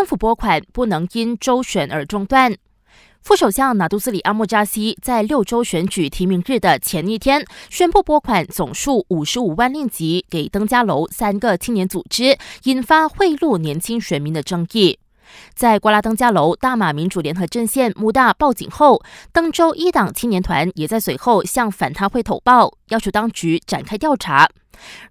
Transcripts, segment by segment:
政府拨款不能因州选而中断。副首相纳杜斯里阿莫扎西在六州选举提名日的前一天宣布拨款总数五十五万令吉给登嘉楼三个青年组织，引发贿赂年轻选民的争议。在瓜拉登嘉楼大马民主联合阵线穆大报警后，登州一党青年团也在随后向反贪会投报，要求当局展开调查。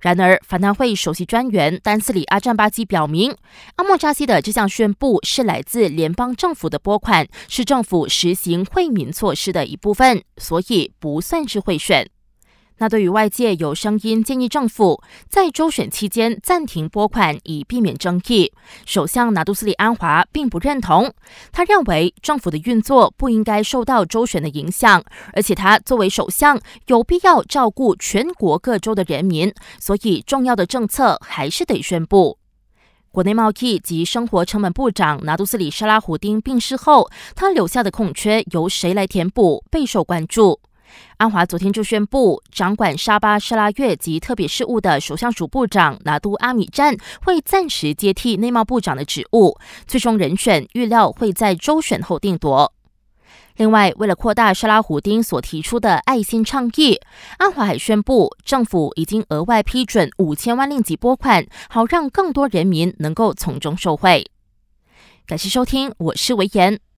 然而，反贪会首席专员丹斯里阿占巴基表明，阿莫扎西的这项宣布是来自联邦政府的拨款，是政府实行惠民措施的一部分，所以不算是贿选。那对于外界有声音建议政府在周选期间暂停拨款，以避免争议，首相拿督斯里安华并不认同。他认为政府的运作不应该受到周选的影响，而且他作为首相有必要照顾全国各州的人民，所以重要的政策还是得宣布。国内贸易及生活成本部长拿督斯里沙拉胡丁病逝后，他留下的空缺由谁来填补，备受关注。安华昨天就宣布，掌管沙巴、沙拉越及特别事务的首相署部长拿督阿米赞会暂时接替内贸部长的职务，最终人选预料会在周选后定夺。另外，为了扩大沙拉胡丁所提出的爱心倡议，安华还宣布，政府已经额外批准五千万令吉拨款，好让更多人民能够从中受惠。感谢收听，我是维言。